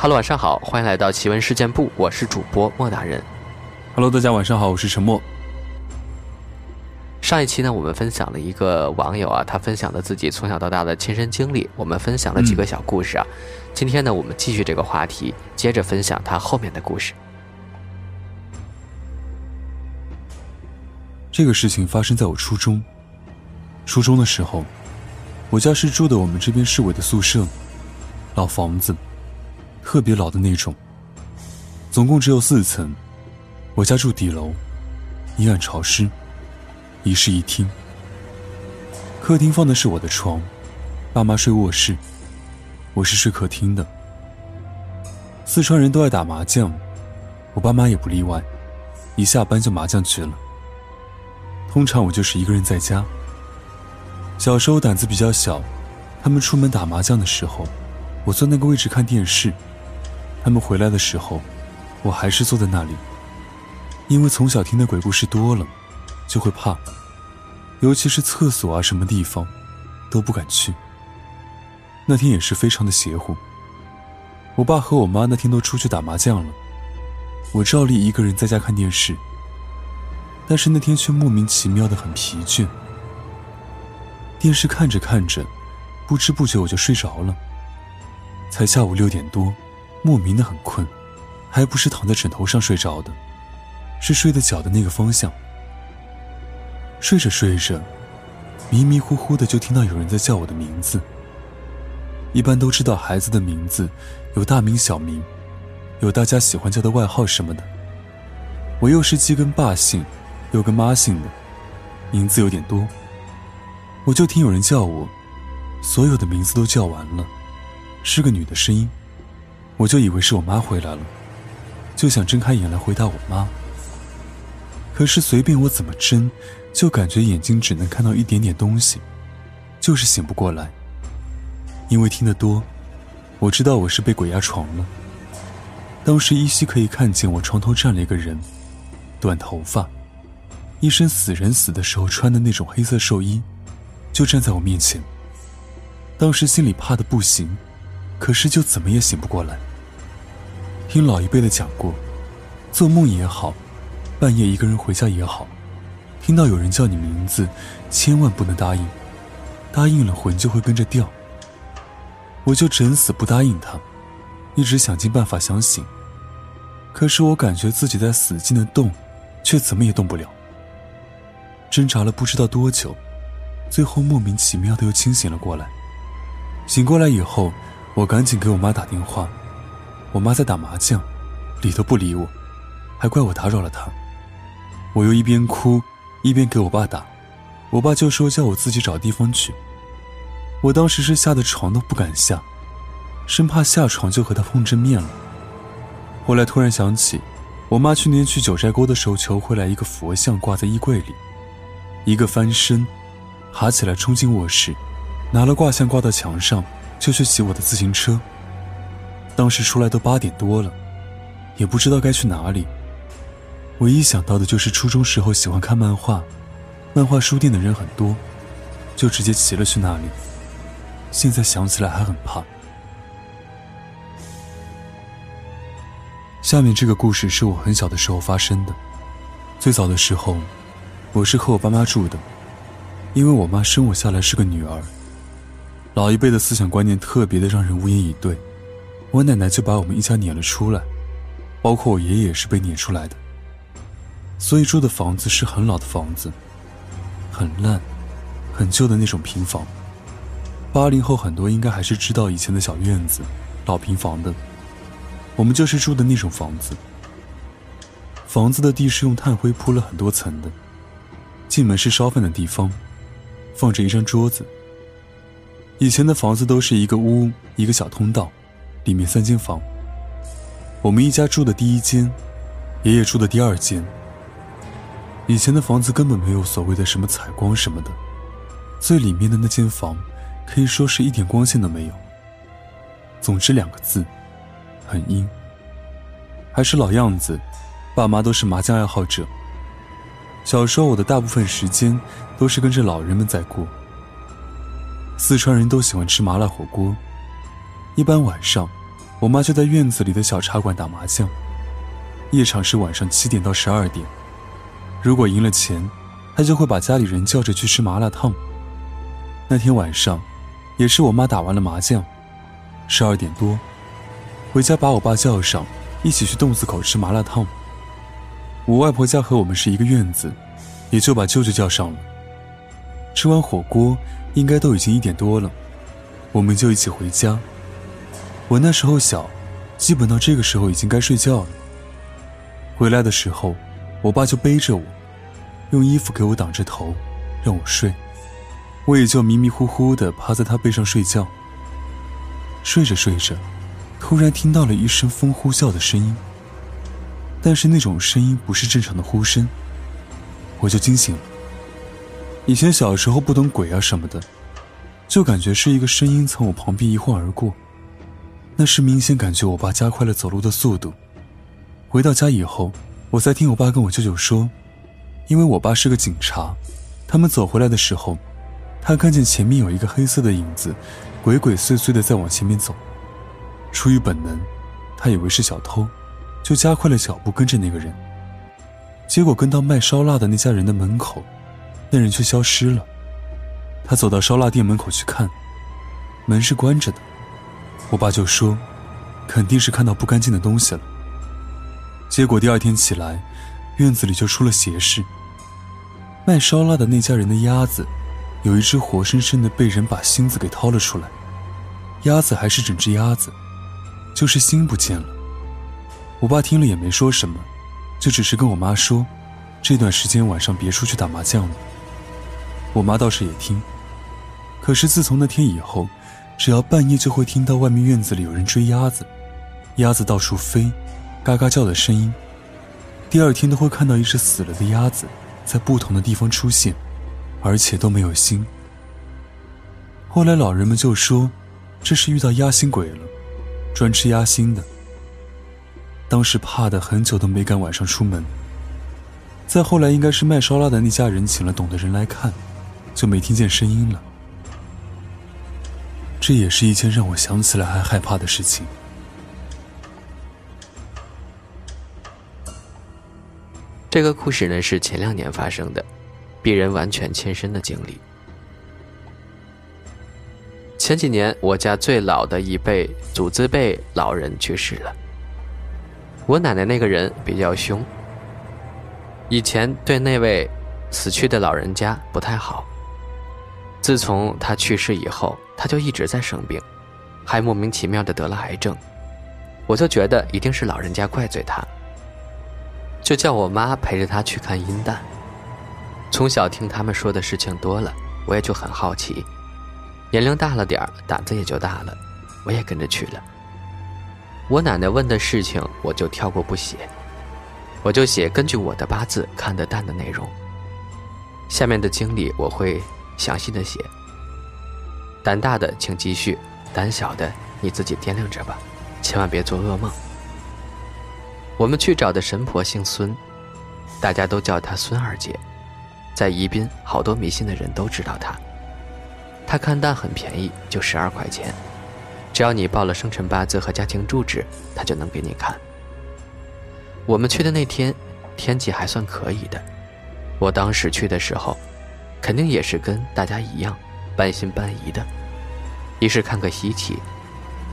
Hello，晚上好，欢迎来到奇闻事件部，我是主播莫大人。Hello，大家晚上好，我是陈默。上一期呢，我们分享了一个网友啊，他分享了自己从小到大的亲身经历，我们分享了几个小故事啊。今天呢，我们继续这个话题，接着分享他后面的故事。这个事情发生在我初中。初中的时候，我家是住的我们这边市委的宿舍，老房子，特别老的那种。总共只有四层，我家住底楼，阴暗潮湿，一室一厅。客厅放的是我的床，爸妈睡卧室，我是睡客厅的。四川人都爱打麻将，我爸妈也不例外，一下班就麻将去了。通常我就是一个人在家。小时候胆子比较小，他们出门打麻将的时候，我坐那个位置看电视；他们回来的时候，我还是坐在那里。因为从小听的鬼故事多了，就会怕，尤其是厕所啊什么地方，都不敢去。那天也是非常的邪乎。我爸和我妈那天都出去打麻将了，我照例一个人在家看电视。但是那天却莫名其妙的很疲倦。电视看着看着，不知不觉我就睡着了。才下午六点多，莫名的很困，还不是躺在枕头上睡着的，是睡的脚的那个方向。睡着睡着，迷迷糊糊的就听到有人在叫我的名字。一般都知道孩子的名字有大名小名，有大家喜欢叫的外号什么的。我又是既跟爸姓，又跟妈姓的，名字有点多。我就听有人叫我，所有的名字都叫完了，是个女的声音，我就以为是我妈回来了，就想睁开眼来回答我妈。可是随便我怎么睁，就感觉眼睛只能看到一点点东西，就是醒不过来。因为听得多，我知道我是被鬼压床了。当时依稀可以看见我床头站了一个人，短头发，一身死人死的时候穿的那种黑色寿衣。就站在我面前。当时心里怕的不行，可是就怎么也醒不过来。听老一辈的讲过，做梦也好，半夜一个人回家也好，听到有人叫你名字，千万不能答应，答应了魂就会跟着掉。我就整死不答应他，一直想尽办法想醒，可是我感觉自己在使劲的动，却怎么也动不了。挣扎了不知道多久。最后莫名其妙的又清醒了过来。醒过来以后，我赶紧给我妈打电话。我妈在打麻将，理都不理我，还怪我打扰了她。我又一边哭一边给我爸打，我爸就说叫我自己找地方去。我当时是吓得床都不敢下，生怕下床就和他碰正面了。后来突然想起，我妈去年去九寨沟的时候求回来一个佛像挂在衣柜里，一个翻身。爬起来冲进卧室，拿了挂像挂到墙上，就去骑我的自行车。当时出来都八点多了，也不知道该去哪里。唯一想到的就是初中时候喜欢看漫画，漫画书店的人很多，就直接骑了去那里。现在想起来还很怕。下面这个故事是我很小的时候发生的。最早的时候，我是和我爸妈住的。因为我妈生我下来是个女儿，老一辈的思想观念特别的让人无言以对，我奶奶就把我们一家撵了出来，包括我爷爷也是被撵出来的。所以住的房子是很老的房子，很烂、很旧的那种平房。八零后很多应该还是知道以前的小院子、老平房的，我们就是住的那种房子。房子的地是用炭灰铺了很多层的，进门是烧饭的地方。放着一张桌子。以前的房子都是一个屋，一个小通道，里面三间房。我们一家住的第一间，爷爷住的第二间。以前的房子根本没有所谓的什么采光什么的，最里面的那间房，可以说是一点光线都没有。总之两个字，很阴。还是老样子，爸妈都是麻将爱好者。小时候，我的大部分时间都是跟着老人们在过。四川人都喜欢吃麻辣火锅，一般晚上，我妈就在院子里的小茶馆打麻将。夜场是晚上七点到十二点，如果赢了钱，她就会把家里人叫着去吃麻辣烫。那天晚上，也是我妈打完了麻将，十二点多，回家把我爸叫上，一起去洞子口吃麻辣烫。我外婆家和我们是一个院子，也就把舅舅叫上了。吃完火锅，应该都已经一点多了，我们就一起回家。我那时候小，基本到这个时候已经该睡觉了。回来的时候，我爸就背着我，用衣服给我挡着头，让我睡。我也就迷迷糊糊的趴在他背上睡觉。睡着睡着，突然听到了一声风呼啸的声音，但是那种声音不是正常的呼声，我就惊醒了。以前小时候不懂鬼啊什么的，就感觉是一个声音从我旁边一晃而过，那时明显感觉我爸加快了走路的速度。回到家以后，我才听我爸跟我舅舅说，因为我爸是个警察，他们走回来的时候。他看见前面有一个黑色的影子，鬼鬼祟祟的在往前面走。出于本能，他以为是小偷，就加快了脚步跟着那个人。结果跟到卖烧腊的那家人的门口，那人却消失了。他走到烧腊店门口去看，门是关着的。我爸就说，肯定是看到不干净的东西了。结果第二天起来，院子里就出了邪事。卖烧腊的那家人的鸭子。有一只活生生的被人把心子给掏了出来，鸭子还是整只鸭子，就是心不见了。我爸听了也没说什么，就只是跟我妈说，这段时间晚上别出去打麻将了。我妈倒是也听，可是自从那天以后，只要半夜就会听到外面院子里有人追鸭子，鸭子到处飞，嘎嘎叫的声音。第二天都会看到一只死了的鸭子在不同的地方出现。而且都没有心。后来老人们就说，这是遇到压心鬼了，专吃鸭心的。当时怕的很久都没敢晚上出门。再后来，应该是卖烧腊的那家人请了懂的人来看，就没听见声音了。这也是一件让我想起来还害怕的事情。这个故事呢，是前两年发生的。鄙人完全亲身的经历。前几年，我家最老的一辈祖字辈老人去世了。我奶奶那个人比较凶，以前对那位死去的老人家不太好。自从他去世以后，他就一直在生病，还莫名其妙的得了癌症。我就觉得一定是老人家怪罪他，就叫我妈陪着他去看阴蛋。从小听他们说的事情多了，我也就很好奇。年龄大了点儿，胆子也就大了，我也跟着去了。我奶奶问的事情，我就跳过不写，我就写根据我的八字看的蛋的内容。下面的经历我会详细的写。胆大的请继续，胆小的你自己掂量着吧，千万别做噩梦。我们去找的神婆姓孙，大家都叫她孙二姐。在宜宾，好多迷信的人都知道她。她看蛋很便宜，就十二块钱，只要你报了生辰八字和家庭住址，她就能给你看。我们去的那天，天气还算可以的。我当时去的时候，肯定也是跟大家一样，半信半疑的。一是看个稀奇，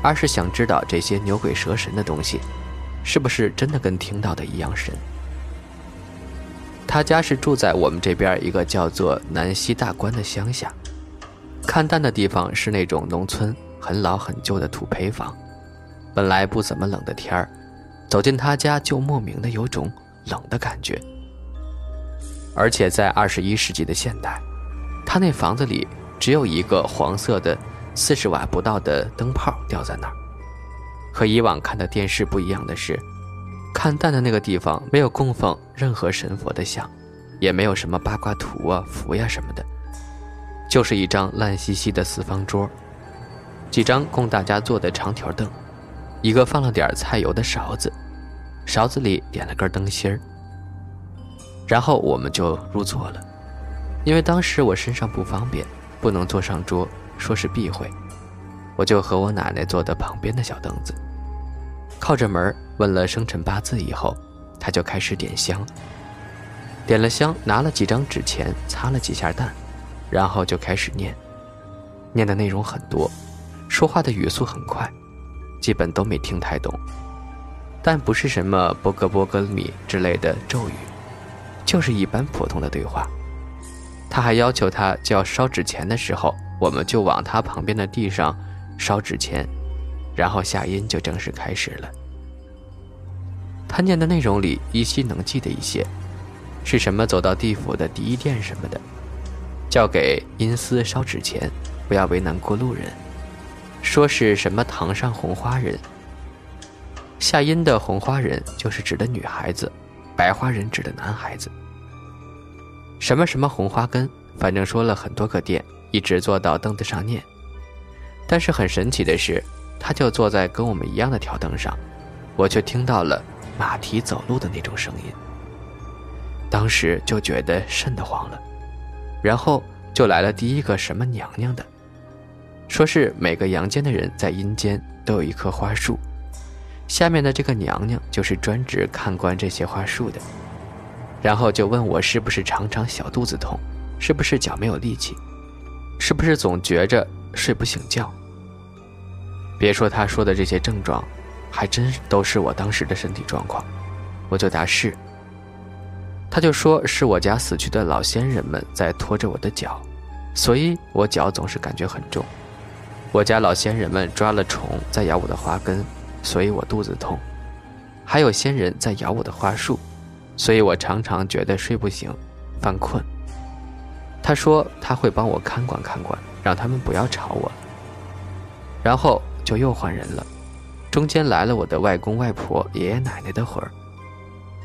二是想知道这些牛鬼蛇神的东西，是不是真的跟听到的一样神。他家是住在我们这边一个叫做南溪大关的乡下，看蛋的地方是那种农村很老很旧的土坯房。本来不怎么冷的天儿，走进他家就莫名的有种冷的感觉。而且在二十一世纪的现代，他那房子里只有一个黄色的四十瓦不到的灯泡吊在那儿。和以往看的电视不一样的是。看蛋的那个地方没有供奉任何神佛的像，也没有什么八卦图啊、符呀什么的，就是一张烂兮兮的四方桌，几张供大家坐的长条凳，一个放了点菜油的勺子，勺子里点了根灯芯儿。然后我们就入座了，因为当时我身上不方便，不能坐上桌，说是避讳，我就和我奶奶坐的旁边的小凳子。靠着门问了生辰八字以后，他就开始点香。点了香，拿了几张纸钱，擦了几下蛋，然后就开始念。念的内容很多，说话的语速很快，基本都没听太懂。但不是什么波格波格米之类的咒语，就是一般普通的对话。他还要求他叫烧纸钱的时候，我们就往他旁边的地上烧纸钱，然后夏音就正式开始了。他念的内容里依稀能记得一些。是什么？走到地府的第一殿什么的，叫给阴司烧纸钱，不要为难过路人。说是什么堂上红花人，夏音的红花人就是指的女孩子，白花人指的男孩子。什么什么红花根，反正说了很多个殿，一直坐到凳子上念。但是很神奇的是，他就坐在跟我们一样的条凳上，我却听到了马蹄走路的那种声音。当时就觉得瘆得慌了，然后就来了第一个什么娘娘的，说是每个阳间的人在阴间都有一棵花树，下面的这个娘娘就是专职看管这些花树的，然后就问我是不是常常小肚子痛，是不是脚没有力气，是不是总觉着睡不醒觉。别说他说的这些症状，还真都是我当时的身体状况，我就答是。他就说是我家死去的老先人们在拖着我的脚，所以我脚总是感觉很重。我家老先人们抓了虫在咬我的花根，所以我肚子痛。还有仙人在咬我的花树，所以我常常觉得睡不醒，犯困。他说他会帮我看管看管，让他们不要吵我。然后就又换人了，中间来了我的外公外婆、爷爷奶奶的魂儿。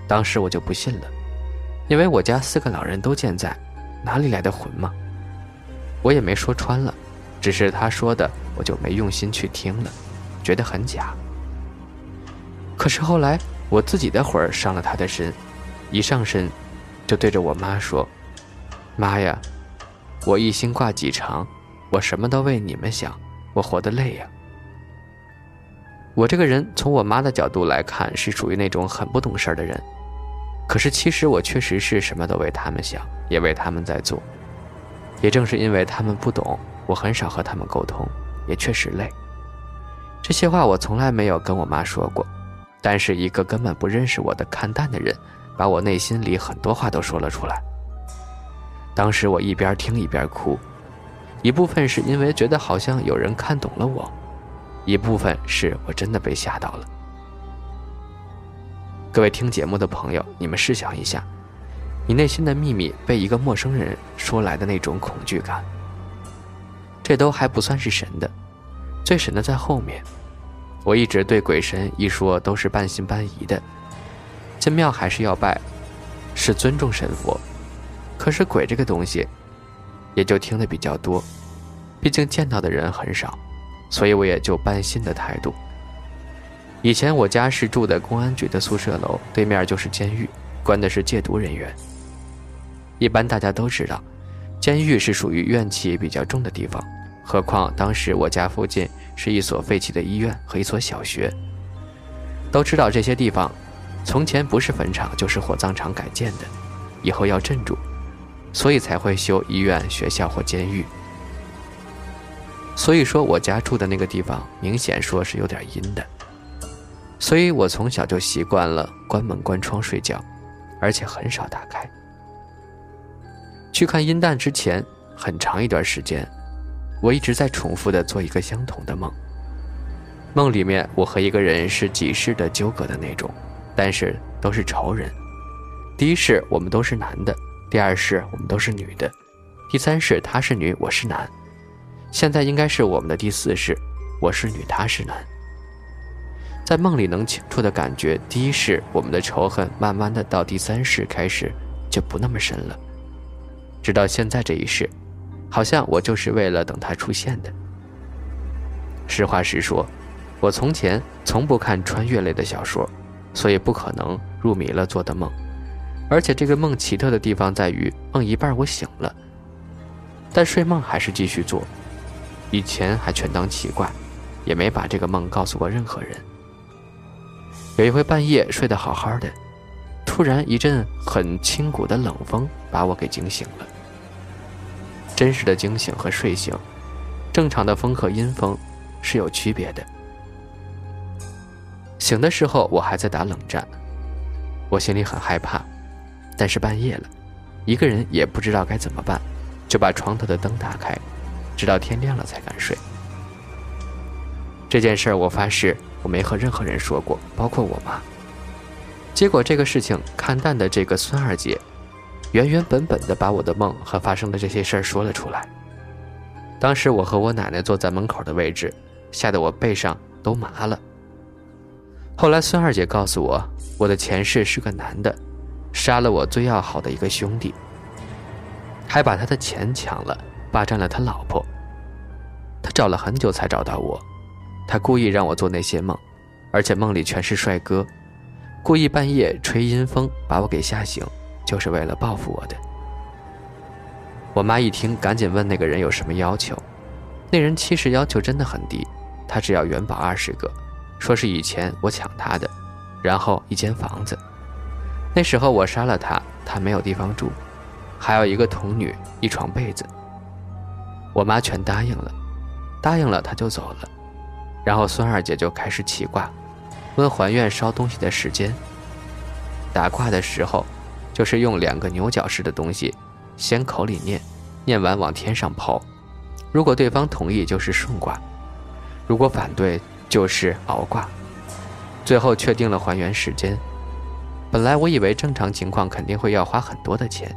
当时我就不信了。因为我家四个老人都健在，哪里来的魂嘛？我也没说穿了，只是他说的，我就没用心去听了，觉得很假。可是后来我自己的魂儿上了他的身，一上身，就对着我妈说：“妈呀，我一心挂几长，我什么都为你们想，我活得累呀。”我这个人从我妈的角度来看，是属于那种很不懂事儿的人。可是，其实我确实是什么都为他们想，也为他们在做。也正是因为他们不懂，我很少和他们沟通，也确实累。这些话我从来没有跟我妈说过，但是一个根本不认识我的看淡的人，把我内心里很多话都说了出来。当时我一边听一边哭，一部分是因为觉得好像有人看懂了我，一部分是我真的被吓到了。各位听节目的朋友，你们试想一下，你内心的秘密被一个陌生人说来的那种恐惧感。这都还不算是神的，最神的在后面。我一直对鬼神一说都是半信半疑的，进庙还是要拜，是尊重神佛。可是鬼这个东西，也就听得比较多，毕竟见到的人很少，所以我也就半信的态度。以前我家是住的公安局的宿舍楼，对面就是监狱，关的是戒毒人员。一般大家都知道，监狱是属于怨气比较重的地方。何况当时我家附近是一所废弃的医院和一所小学。都知道这些地方，从前不是坟场就是火葬场改建的，以后要镇住，所以才会修医院、学校或监狱。所以说我家住的那个地方，明显说是有点阴的。所以我从小就习惯了关门关窗睡觉，而且很少打开。去看阴蛋之前，很长一段时间，我一直在重复的做一个相同的梦。梦里面，我和一个人是几世的纠葛的那种，但是都是仇人。第一世我们都是男的，第二世我们都是女的，第三世她是女，我是男。现在应该是我们的第四世，我是女，她是男。在梦里能清楚的感觉，第一世我们的仇恨，慢慢的到第三世开始就不那么深了，直到现在这一世，好像我就是为了等他出现的。实话实说，我从前从不看穿越类的小说，所以不可能入迷了做的梦。而且这个梦奇特的地方在于，梦一半我醒了，但睡梦还是继续做，以前还全当奇怪，也没把这个梦告诉过任何人。有一回半夜睡得好好的，突然一阵很清骨的冷风把我给惊醒了。真实的惊醒和睡醒，正常的风和阴风是有区别的。醒的时候我还在打冷战，我心里很害怕，但是半夜了，一个人也不知道该怎么办，就把床头的灯打开，直到天亮了才敢睡。这件事儿我发誓我没和任何人说过，包括我妈。结果这个事情看淡的这个孙二姐。原原本本的把我的梦和发生的这些事儿说了出来。当时我和我奶奶坐在门口的位置，吓得我背上都麻了。后来孙二姐告诉我，我的前世是个男的，杀了我最要好的一个兄弟，还把他的钱抢了，霸占了他老婆。他找了很久才找到我，他故意让我做那些梦，而且梦里全是帅哥，故意半夜吹阴风把我给吓醒。就是为了报复我的。我妈一听，赶紧问那个人有什么要求。那人其实要求真的很低，他只要元宝二十个，说是以前我抢他的，然后一间房子。那时候我杀了他，他没有地方住，还有一个童女，一床被子。我妈全答应了，答应了他就走了。然后孙二姐就开始起卦，问还愿烧东西的时间。打卦的时候。就是用两个牛角式的东西，先口里念，念完往天上抛。如果对方同意，就是顺卦；如果反对，就是熬卦。最后确定了还原时间。本来我以为正常情况肯定会要花很多的钱，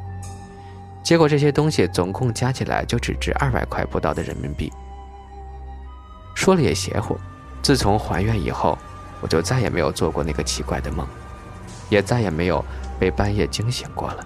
结果这些东西总共加起来就只值二百块不到的人民币。说了也邪乎，自从还愿以后，我就再也没有做过那个奇怪的梦，也再也没有。被半夜惊醒过了。